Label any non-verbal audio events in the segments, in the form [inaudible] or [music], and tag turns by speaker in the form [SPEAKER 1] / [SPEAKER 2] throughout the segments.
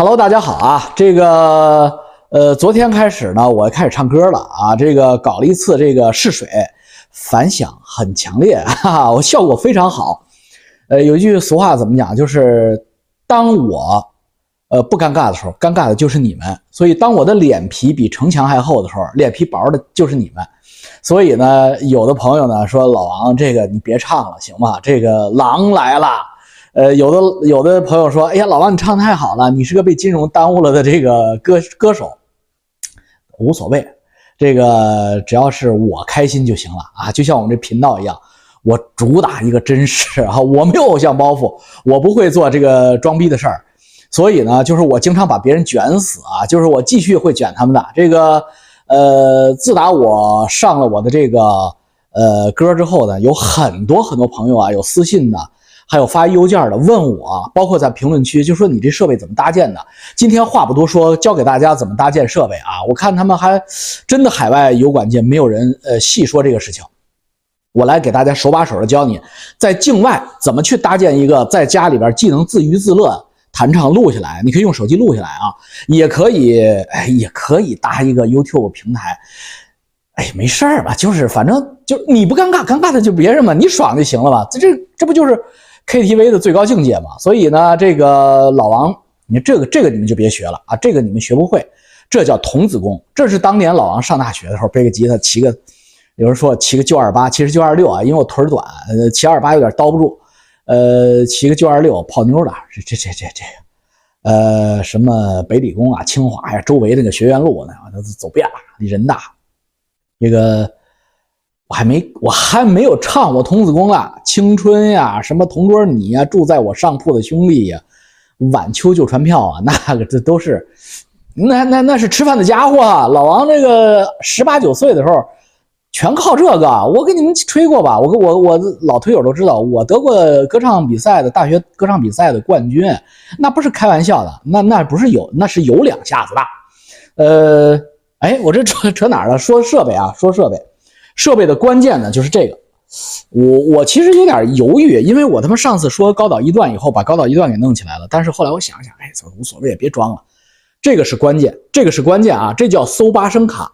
[SPEAKER 1] Hello，大家好啊！这个呃，昨天开始呢，我开始唱歌了啊。这个搞了一次这个试水，反响很强烈，[laughs] 哈哈，我效果非常好。呃，有一句俗话怎么讲？就是当我呃不尴尬的时候，尴尬的就是你们。所以当我的脸皮比城墙还厚的时候，脸皮薄的就是你们。所以呢，有的朋友呢说老王，这个你别唱了，行吗？这个狼来了。呃，有的有的朋友说，哎呀，老王你唱的太好了，你是个被金融耽误了的这个歌歌手，无所谓，这个只要是我开心就行了啊，就像我们这频道一样，我主打一个真实啊，我没有偶像包袱，我不会做这个装逼的事儿，所以呢，就是我经常把别人卷死啊，就是我继续会卷他们的这个，呃，自打我上了我的这个呃歌之后呢，有很多很多朋友啊，有私信的。还有发邮件的问我，包括在评论区就说你这设备怎么搭建的？今天话不多说，教给大家怎么搭建设备啊！我看他们还真的海外有管界，没有人呃细说这个事情。我来给大家手把手的教你，在境外怎么去搭建一个在家里边既能自娱自乐、弹唱录下来，你可以用手机录下来啊，也可以哎也可以搭一个 YouTube 平台。哎，没事儿吧？就是反正就你不尴尬，尴尬的就别人嘛，你爽就行了吧？这这这不就是？KTV 的最高境界嘛，所以呢，这个老王，你这个这个你们就别学了啊，这个你们学不会，这叫童子功，这是当年老王上大学的时候背个吉他骑个，有人说骑个旧二八，其实旧二六啊，因为我腿短，呃，骑二八有点叨不住，呃，骑个旧二六泡妞的，这这这这这个，呃，什么北理工啊、清华呀，周围那个学院路呢，都走遍了，人大，这个。我还没我还没有唱过童子功啊，青春呀，什么同桌你呀，住在我上铺的兄弟呀，晚秋就船票啊，[laughs] 那个这都是，那那那是吃饭的家伙啊。老王这个十八九岁的时候，全靠这个。我给你们吹过吧，我跟我我老推友都知道，我得过歌唱比赛的大学歌唱比赛的冠军，那不是开玩笑的，那那不是有，那是有两下子的。呃，哎，我这扯扯哪儿了？说设备啊，说设备。设备的关键呢，就是这个。我我其实有点犹豫，因为我他妈上次说高导一段以后，把高导一段给弄起来了。但是后来我想想，哎，无所谓，别装了。这个是关键，这个是关键啊！这叫搜八声卡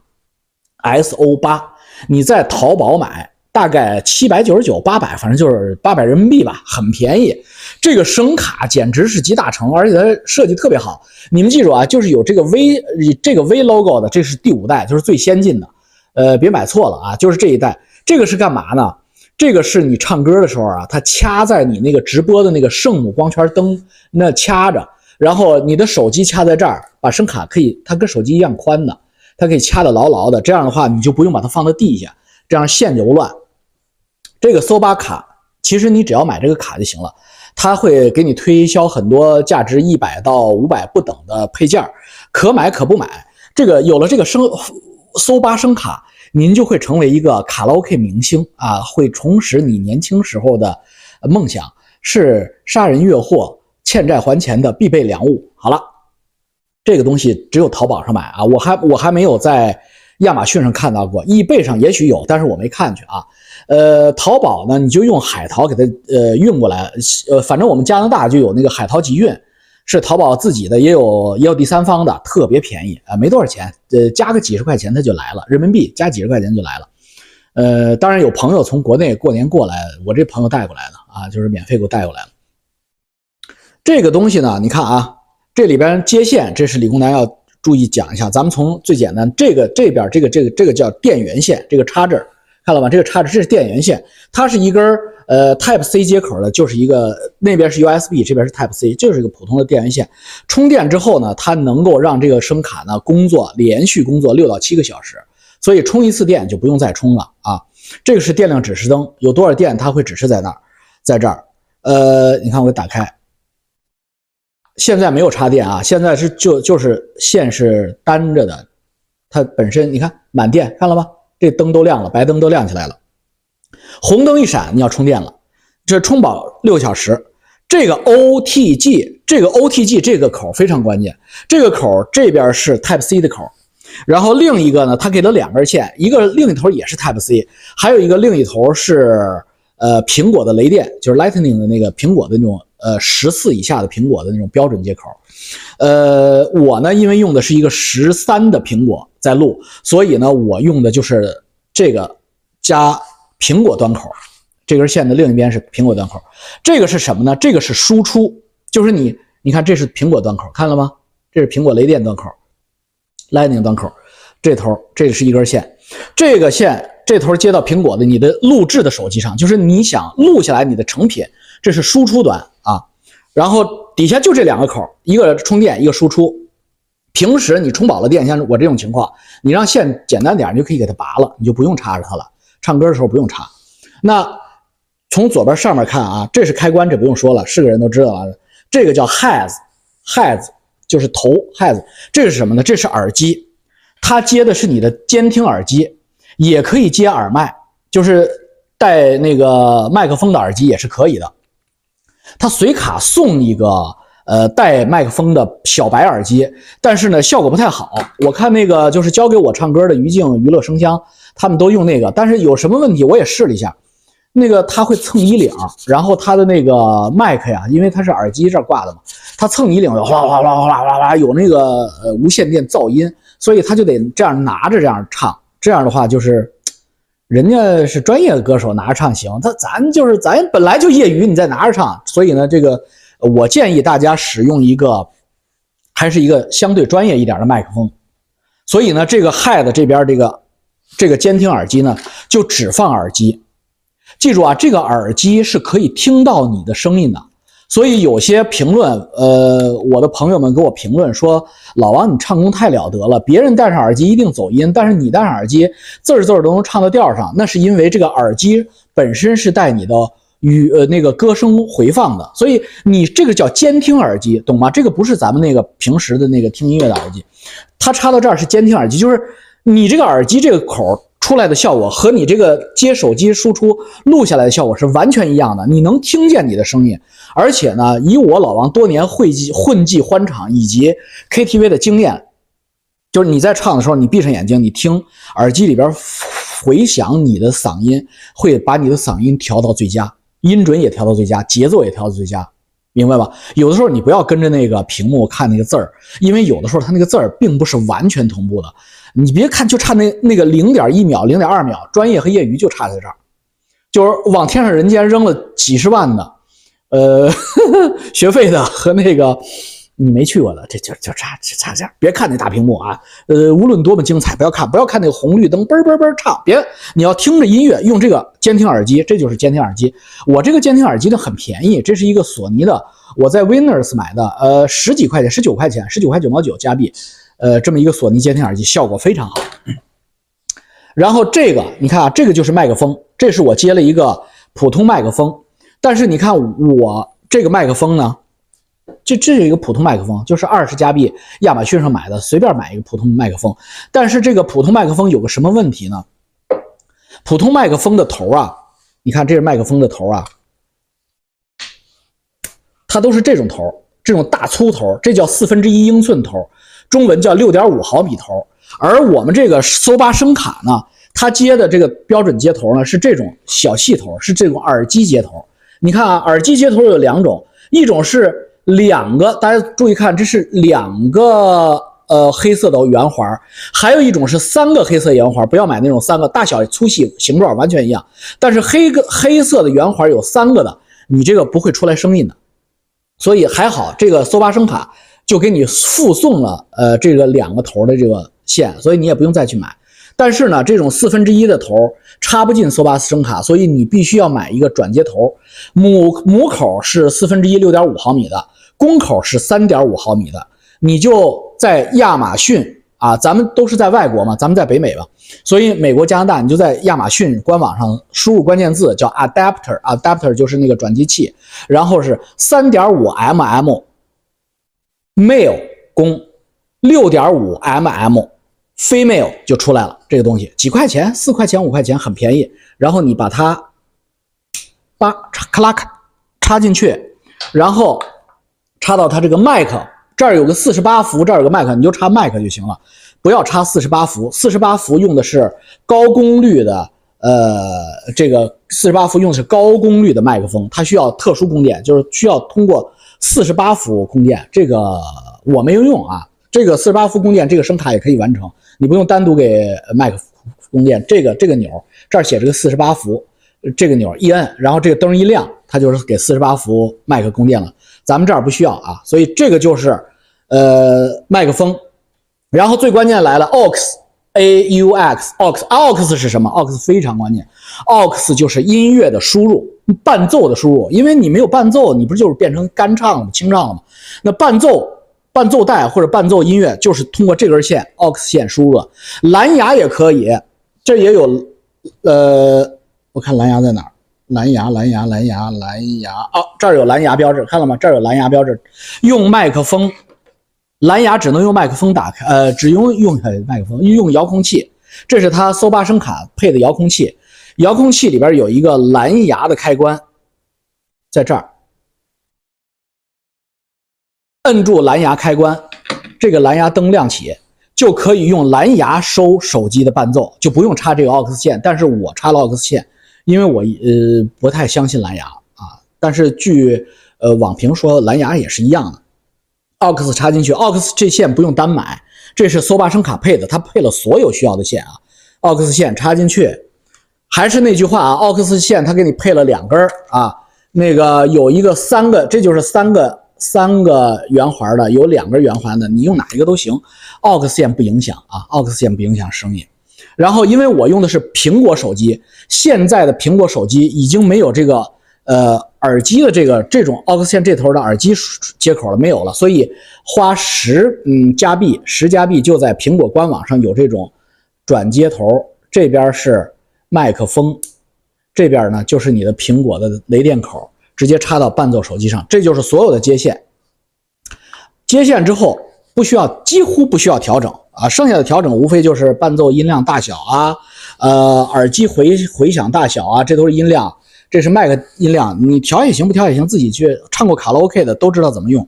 [SPEAKER 1] ，SO 八。你在淘宝买，大概七百九十九、八百，反正就是八百人民币吧，很便宜。这个声卡简直是集大成，而且它设计特别好。你们记住啊，就是有这个 V 这个 V logo 的，这是第五代，就是最先进的。呃，别买错了啊！就是这一代，这个是干嘛呢？这个是你唱歌的时候啊，它掐在你那个直播的那个圣母光圈灯那掐着，然后你的手机掐在这儿，把声卡可以，它跟手机一样宽的，它可以掐得牢牢的。这样的话，你就不用把它放在地下，这样线就不乱。这个搜吧卡，其实你只要买这个卡就行了，它会给你推销很多价值一百到五百不等的配件，可买可不买。这个有了这个声。搜八声卡，您就会成为一个卡拉 OK 明星啊！会重拾你年轻时候的梦想，是杀人越货、欠债还钱的必备良物。好了，这个东西只有淘宝上买啊，我还我还没有在亚马逊上看到过，易贝上也许有，但是我没看去啊。呃，淘宝呢，你就用海淘给它呃运过来，呃，反正我们加拿大就有那个海淘集运。是淘宝自己的，也有也有第三方的，特别便宜啊，没多少钱，呃，加个几十块钱它就来了，人民币加几十块钱就来了。呃，当然有朋友从国内过年过来，我这朋友带过来的啊，就是免费给我带过来了。这个东西呢，你看啊，这里边接线，这是理工男要注意讲一下。咱们从最简单，这个这边这个这个这个叫电源线，这个插这儿。看了吧，这个插着这是电源线，它是一根呃 Type C 接口的，就是一个那边是 USB，这边是 Type C，就是一个普通的电源线。充电之后呢，它能够让这个声卡呢工作连续工作六到七个小时，所以充一次电就不用再充了啊。这个是电量指示灯，有多少电它会指示在那儿，在这儿。呃，你看我给打开，现在没有插电啊，现在是就就是线是单着的，它本身你看满电，看了吗？这灯都亮了，白灯都亮起来了，红灯一闪，你要充电了。这充饱六小时。这个 OTG，这个 OTG 这个口非常关键。这个口这边是 Type C 的口，然后另一个呢，它给了两根线，一个另一头也是 Type C，还有一个另一头是呃苹果的雷电，就是 Lightning 的那个苹果的那种呃十四以下的苹果的那种标准接口。呃，我呢因为用的是一个十三的苹果在录，所以呢我用的就是这个加苹果端口，这根线的另一边是苹果端口。这个是什么呢？这个是输出，就是你你看这是苹果端口，看了吗？这是苹果雷电端口，Lightning 端口。这头这是一根线，这个线这头接到苹果的你的录制的手机上，就是你想录下来你的成品，这是输出端啊。然后底下就这两个口，一个充电，一个输出。平时你充饱了电，像我这种情况，你让线简单点，你就可以给它拔了，你就不用插着它了。唱歌的时候不用插。那从左边上面看啊，这是开关，这不用说了，是个人都知道啊。这个叫 has，has 就是头 has，这是什么呢？这是耳机。它接的是你的监听耳机，也可以接耳麦，就是带那个麦克风的耳机也是可以的。它随卡送一个呃带麦克风的小白耳机，但是呢效果不太好。我看那个就是教给我唱歌的于静娱乐声箱，他们都用那个，但是有什么问题我也试了一下，那个它会蹭衣领，然后它的那个麦克呀，因为它是耳机这挂的嘛，它蹭衣领哗哗哗哗哗哗有那个呃无线电噪音。所以他就得这样拿着这样唱，这样的话就是，人家是专业的歌手拿着唱行，他咱就是咱本来就业余，你再拿着唱，所以呢，这个我建议大家使用一个，还是一个相对专业一点的麦克风。所以呢，这个 Head 这边这个这个监听耳机呢，就只放耳机，记住啊，这个耳机是可以听到你的声音的。所以有些评论，呃，我的朋友们给我评论说：“老王，你唱功太了得了，别人戴上耳机一定走音，但是你戴上耳机字儿字儿都能唱到调上，那是因为这个耳机本身是带你的与呃那个歌声回放的，所以你这个叫监听耳机，懂吗？这个不是咱们那个平时的那个听音乐的耳机，它插到这儿是监听耳机，就是你这个耳机这个口。”出来的效果和你这个接手机输出录下来的效果是完全一样的，你能听见你的声音，而且呢，以我老王多年汇集混迹欢场以及 KTV 的经验，就是你在唱的时候，你闭上眼睛，你听耳机里边回响你的嗓音，会把你的嗓音调到最佳，音准也调到最佳，节奏也调到最佳，明白吧？有的时候你不要跟着那个屏幕看那个字儿，因为有的时候它那个字儿并不是完全同步的。你别看，就差那那个零点一秒、零点二秒，专业和业余就差在这儿，就是往天上人间扔了几十万的，呃，[laughs] 学费的和那个你没去过的，这就就差差这样。别看那大屏幕啊，呃，无论多么精彩，不要看，不要看那个红绿灯嘣嘣嘣唱，别，你要听着音乐，用这个监听耳机，这就是监听耳机。我这个监听耳机呢很便宜，这是一个索尼的，我在 Winners 买的，呃，十几块钱，十九块钱，十九块九毛九加币。呃，这么一个索尼监听耳机效果非常好。然后这个你看啊，这个就是麦克风，这是我接了一个普通麦克风。但是你看我这个麦克风呢，这这有一个普通麦克风，就是二十加币亚马逊上买的，随便买一个普通麦克风。但是这个普通麦克风有个什么问题呢？普通麦克风的头啊，你看这是麦克风的头啊，它都是这种头，这种大粗头，这叫四分之一英寸头。中文叫六点五毫米头，而我们这个搜八声卡呢，它接的这个标准接头呢是这种小细头，是这种耳机接头。你看啊，耳机接头有两种，一种是两个，大家注意看，这是两个呃黑色的圆环，还有一种是三个黑色圆环。不要买那种三个，大小粗细形状完全一样，但是黑个黑色的圆环有三个的，你这个不会出来声音的。所以还好，这个搜八声卡。就给你附送了，呃，这个两个头的这个线，所以你也不用再去买。但是呢，这种四分之一的头插不进索巴斯声卡，所以你必须要买一个转接头。母母口是四分之一六点五毫米的，公口是三点五毫米的。你就在亚马逊啊，咱们都是在外国嘛，咱们在北美吧，所以美国、加拿大，你就在亚马逊官网上输入关键字叫 adapter，adapter 就是那个转接器，然后是三点五 mm。male 公六点五 mm Female 就出来了。这个东西几块钱？四块钱、五块钱，很便宜。然后你把它叭插克拉克插进去，然后插到它这个麦克这儿有个四十八伏，这儿有个麦克，你就插麦克就行了，不要插四十八伏。四十八伏用的是高功率的。呃，这个四十八伏用的是高功率的麦克风，它需要特殊供电，就是需要通过四十八伏供电。这个我没有用啊，这个四十八伏供电，这个声卡也可以完成，你不用单独给麦克供电。这个这个钮这儿写着个四十八伏，这个钮一摁，然后这个灯一亮，它就是给四十八伏麦克供电了。咱们这儿不需要啊，所以这个就是呃麦克风。然后最关键来了，aux。A U X aux aux 是什么？aux 非常关键，aux 就是音乐的输入，伴奏的输入。因为你没有伴奏，你不就是变成干唱了吗？清唱了吗？那伴奏、伴奏带或者伴奏音乐就是通过这根线 aux 线输入。蓝牙也可以，这也有，呃，我看蓝牙在哪儿？蓝牙，蓝牙，蓝牙，蓝牙。哦，这儿有蓝牙标志，看到吗？这儿有蓝牙标志，用麦克风。蓝牙只能用麦克风打开，呃，只用用麦克风，用遥控器。这是它搜八声卡配的遥控器，遥控器里边有一个蓝牙的开关，在这儿，摁住蓝牙开关，这个蓝牙灯亮起，就可以用蓝牙收手机的伴奏，就不用插这个 aux 线。但是我插了 aux 线，因为我呃不太相信蓝牙啊。但是据呃网评说，蓝牙也是一样的。aux 插进去，aux 这线不用单买，这是搜八声卡配的，它配了所有需要的线啊。aux 线插进去，还是那句话啊，aux 线它给你配了两根儿啊，那个有一个三个，这就是三个三个圆环的，有两根圆环的，你用哪一个都行，aux 线不影响啊，aux 线不影响声音。然后因为我用的是苹果手机，现在的苹果手机已经没有这个。呃，耳机的这个这种 aux 线这头的耳机接口了没有了？所以花十嗯加币，十加币就在苹果官网上有这种转接头，这边是麦克风，这边呢就是你的苹果的雷电口，直接插到伴奏手机上，这就是所有的接线。接线之后不需要，几乎不需要调整啊，剩下的调整无非就是伴奏音量大小啊，呃，耳机回回响大小啊，这都是音量。这是麦克音量，你调也行，不调也行，自己去唱过卡拉 OK 的都知道怎么用，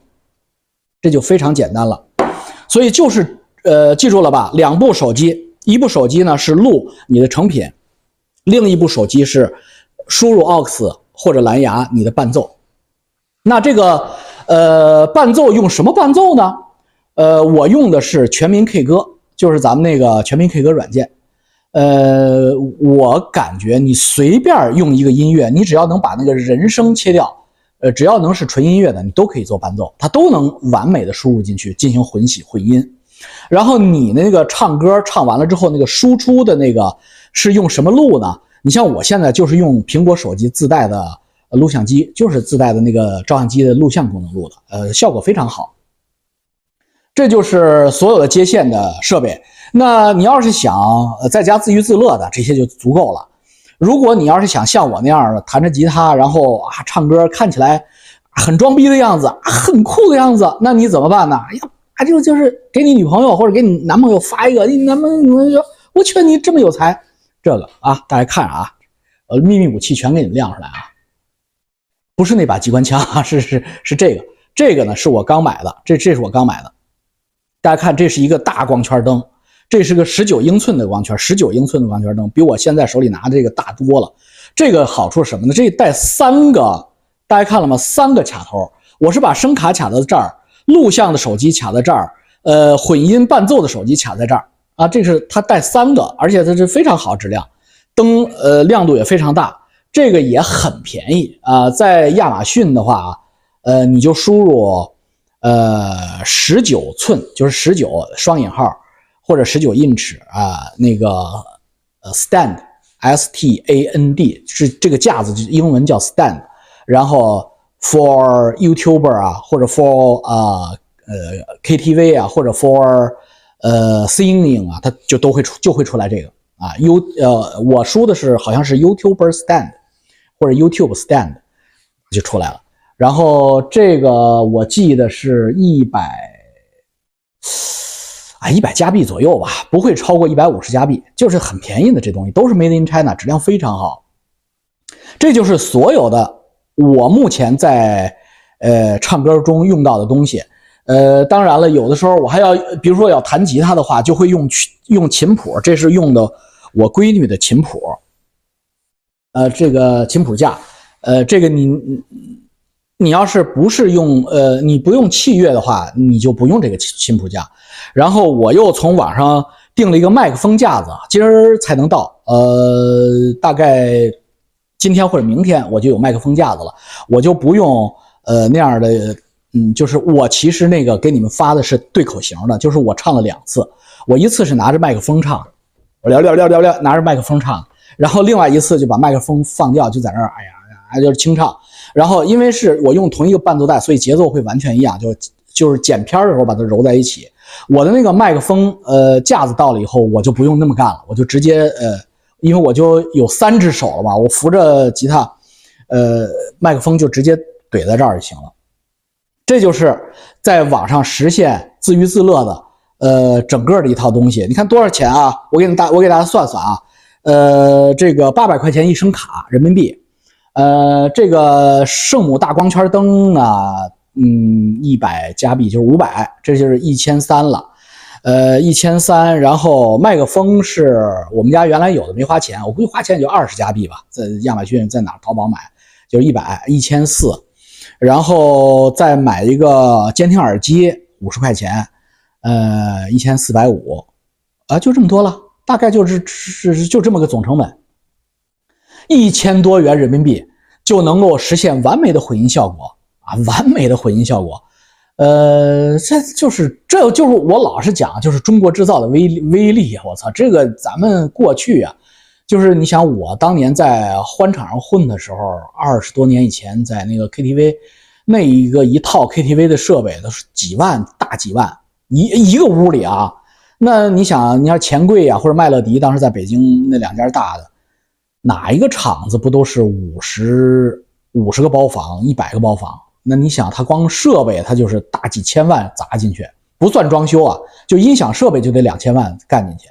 [SPEAKER 1] 这就非常简单了。所以就是呃，记住了吧？两部手机，一部手机呢是录你的成品，另一部手机是输入 aux 或者蓝牙你的伴奏。那这个呃伴奏用什么伴奏呢？呃，我用的是全民 K 歌，就是咱们那个全民 K 歌软件。呃，我感觉你随便用一个音乐，你只要能把那个人声切掉，呃，只要能是纯音乐的，你都可以做伴奏，它都能完美的输入进去进行混洗混音。然后你那个唱歌唱完了之后，那个输出的那个是用什么录呢？你像我现在就是用苹果手机自带的录像机，就是自带的那个照相机的录像功能录的，呃，效果非常好。这就是所有的接线的设备。那你要是想在家自娱自乐的，这些就足够了。如果你要是想像我那样的弹着吉他，然后啊唱歌，看起来很装逼的样子，啊很酷的样子，那你怎么办呢？哎呀，啊就就是给你女朋友或者给你男朋友发一个，你男朋友说：“我去，你这么有才。”这个啊，大家看啊，呃，秘密武器全给你们亮出来啊，不是那把机关枪啊，[laughs] 是是是这个，这个呢是我刚买的，这这是我刚买的。大家看，这是一个大光圈灯。这是个十九英寸的光圈，十九英寸的光圈灯比我现在手里拿的这个大多了。这个好处是什么呢？这带三个，大家看了吗？三个卡头，我是把声卡卡到这儿，录像的手机卡在这儿，呃，混音伴奏的手机卡在这儿啊。这是它带三个，而且它是非常好质量，灯呃亮度也非常大，这个也很便宜啊。在亚马逊的话，呃，你就输入呃十九寸，就是十九双引号。或者十九英尺啊，那个呃，stand，s t a n d 是这个架子，英文叫 stand。然后 for YouTuber 啊，或者 for 啊呃 KTV 啊，或者 for 呃 singing 啊，它就都会出就会出来这个啊。U 呃，我输的是好像是 YouTuber stand 或者 YouTube stand 就出来了。然后这个我记得是一百。啊，一百加币左右吧，不会超过一百五十加币，就是很便宜的。这东西都是 Made in China，质量非常好。这就是所有的我目前在呃唱歌中用到的东西。呃，当然了，有的时候我还要，比如说要弹吉他的话，就会用曲用琴谱，这是用的我闺女的琴谱。呃，这个琴谱架，呃，这个你你要是不是用呃，你不用器乐的话，你就不用这个琴琴谱架。然后我又从网上订了一个麦克风架子，今儿才能到，呃，大概今天或者明天我就有麦克风架子了，我就不用呃那样的，嗯，就是我其实那个给你们发的是对口型的，就是我唱了两次，我一次是拿着麦克风唱，我聊聊聊聊聊，拿着麦克风唱。然后另外一次就把麦克风放掉，就在那儿，哎呀呀，就是清唱。然后因为是我用同一个伴奏带，所以节奏会完全一样，就就是剪片的时候把它揉在一起。我的那个麦克风呃架子到了以后，我就不用那么干了，我就直接呃，因为我就有三只手了嘛，我扶着吉他，呃，麦克风就直接怼在这儿就行了。这就是在网上实现自娱自乐的呃整个的一套东西。你看多少钱啊？我给你大我给大家算算啊。呃，这个八百块钱一声卡人民币，呃，这个圣母大光圈灯呢，嗯，一百加币就是五百，这就是一千三了，呃，一千三。然后麦克风是我们家原来有的，没花钱，我估计花钱也就二十加币吧，在亚马逊在哪淘宝买就是一百一千四，然后再买一个监听耳机五十块钱，呃，一千四百五，啊，就这么多了。大概就是是就这么个总成本，一千多元人民币就能够实现完美的混音效果啊，完美的混音效果。呃，这就是这就是我老是讲，就是中国制造的威威力啊！我操，这个咱们过去啊，就是你想我当年在欢场上混的时候，二十多年以前，在那个 KTV，那一个一套 KTV 的设备都是几万大几万一一个屋里啊。那你想，你要钱柜呀，或者麦乐迪，当时在北京那两家大的，哪一个厂子不都是五十五十个包房，一百个包房？那你想，它光设备它就是大几千万砸进去，不算装修啊，就音响设备就得两千万干进去。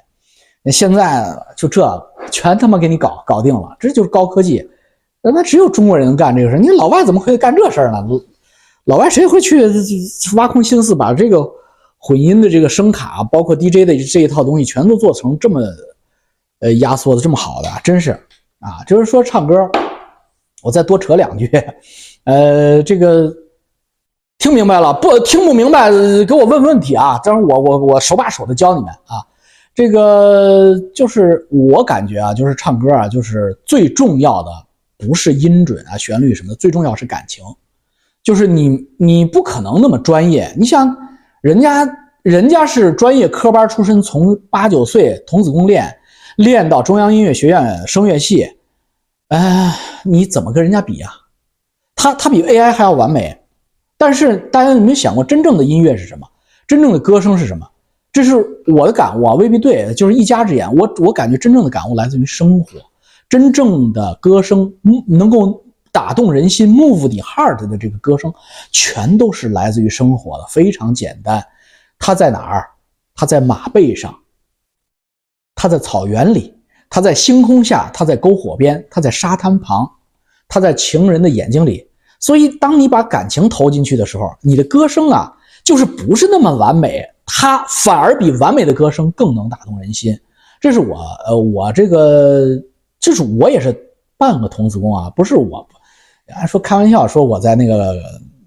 [SPEAKER 1] 那现在就这全他妈给你搞搞定了，这就是高科技。那只有中国人能干这个事你老外怎么会干这事儿呢？老外谁会去挖空心思把这个？混音的这个声卡，包括 DJ 的这一套东西，全都做成这么，呃，压缩的这么好的，真是啊！就是说唱歌，我再多扯两句，呃，这个听明白了不？听不明白给我问问题啊！当然我我我手把手的教你们啊。这个就是我感觉啊，就是唱歌啊，就是最重要的不是音准啊、旋律什么的，最重要是感情。就是你你不可能那么专业，你想。人家人家是专业科班出身，从八九岁童子功练，练到中央音乐学院声乐系，哎，你怎么跟人家比呀？他他比 AI 还要完美。但是大家有没有想过，真正的音乐是什么？真正的歌声是什么？这是我的感悟啊，未必对，就是一家之言。我我感觉真正的感悟来自于生活，真正的歌声能够打动人心，move the heart 的这个歌声，全都是来自于生活的，非常简单。它在哪儿？它在马背上，它在草原里，它在星空下，它在篝火边，它在沙滩旁，它在情人的眼睛里。所以，当你把感情投进去的时候，你的歌声啊，就是不是那么完美，它反而比完美的歌声更能打动人心。这是我，呃，我这个，就是我也是半个童子功啊，不是我。说开玩笑说我在那个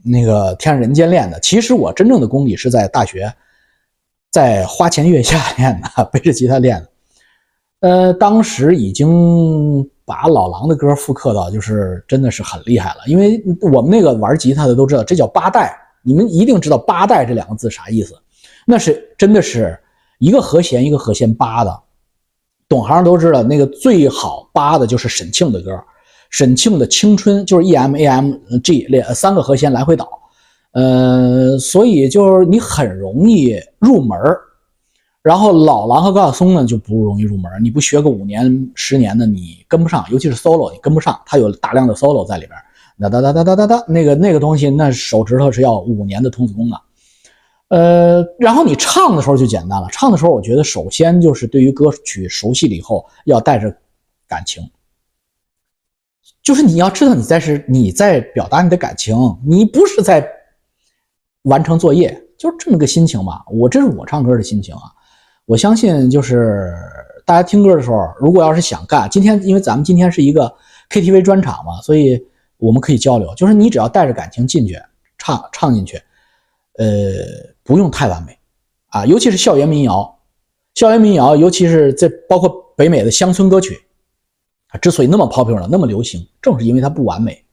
[SPEAKER 1] 那个天上人间练的，其实我真正的功底是在大学，在花前月下练的，[laughs] 背着吉他练的。呃，当时已经把老狼的歌复刻到，就是真的是很厉害了。因为我们那个玩吉他的都知道，这叫八代，你们一定知道八代这两个字啥意思？那是真的是一个和弦一个和弦扒的，懂行都知道，那个最好扒的就是沈庆的歌。沈庆的青春就是 E M A M G 两三个和弦来回倒，呃，所以就是你很容易入门然后老狼和高晓松呢就不容易入门你不学个五年十年的你跟不上，尤其是 solo 你跟不上，它有大量的 solo 在里边，哒哒哒哒哒哒哒，那个那个东西那手指头是要五年的童子功的，呃，然后你唱的时候就简单了，唱的时候我觉得首先就是对于歌曲熟悉了以后要带着感情。就是你要知道，你在是你在表达你的感情，你不是在完成作业，就是这么个心情嘛。我这是我唱歌的心情啊。我相信，就是大家听歌的时候，如果要是想干，今天因为咱们今天是一个 KTV 专场嘛，所以我们可以交流。就是你只要带着感情进去唱唱进去，呃，不用太完美啊，尤其是校园民谣，校园民谣，尤其是这包括北美的乡村歌曲，啊，之所以那么 popular 那么流行，正是因为它不完美。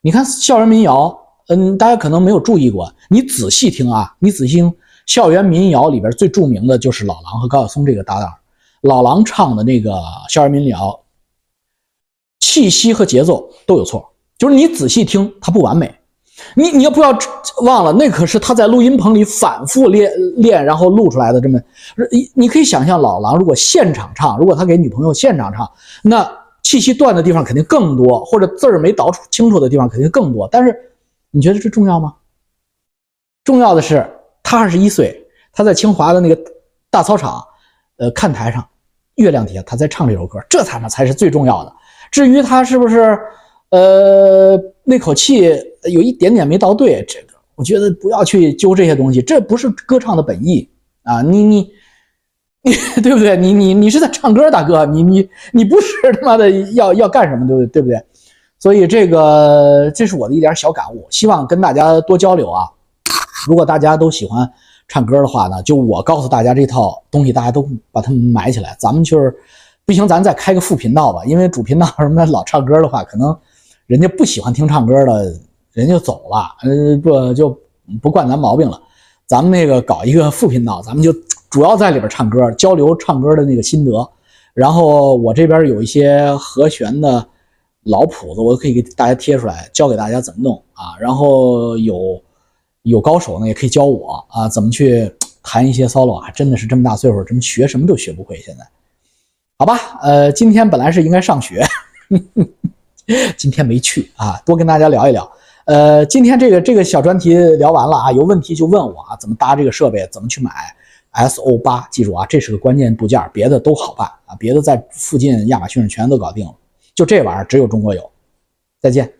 [SPEAKER 1] 你看校园民谣，嗯，大家可能没有注意过，你仔细听啊，你仔细听校园民谣里边最著名的就是老狼和高晓松这个搭档。老狼唱的那个校园民谣，气息和节奏都有错，就是你仔细听，它不完美。你你要不要忘了，那可是他在录音棚里反复练练，然后录出来的。这么，你你可以想象，老狼如果现场唱，如果他给女朋友现场唱，那气息断的地方肯定更多，或者字儿没导清楚的地方肯定更多。但是，你觉得这重要吗？重要的是，他二十一岁，他在清华的那个大操场，呃，看台上。月亮底下，他在唱这首歌，这他妈才是最重要的。至于他是不是，呃，那口气有一点点没到对，这个我觉得不要去揪这些东西，这不是歌唱的本意啊！你你你，[laughs] 对不对？你你你是在唱歌，大哥，你你你不是 [laughs] 他妈的要要干什么，对不对？对不对？所以这个这是我的一点小感悟，希望跟大家多交流啊。如果大家都喜欢。唱歌的话呢，就我告诉大家这套东西，大家都把它买起来。咱们就是不行，咱再开个副频道吧。因为主频道什么老唱歌的话，可能人家不喜欢听唱歌的，人就走了。呃，不就不惯咱毛病了。咱们那个搞一个副频道，咱们就主要在里边唱歌，交流唱歌的那个心得。然后我这边有一些和弦的老谱子，我可以给大家贴出来，教给大家怎么弄啊。然后有。有高手呢，也可以教我啊，怎么去弹一些 solo 啊？真的是这么大岁数，怎么学什么都学不会。现在，好吧，呃，今天本来是应该上学，[laughs] [laughs] 今天没去啊，多跟大家聊一聊。呃，今天这个这个小专题聊完了啊，有问题就问我啊，怎么搭这个设备，怎么去买 SO 八？记住啊，这是个关键部件，别的都好办啊，别的在附近亚马逊上全都搞定了，就这玩意儿只有中国有。再见。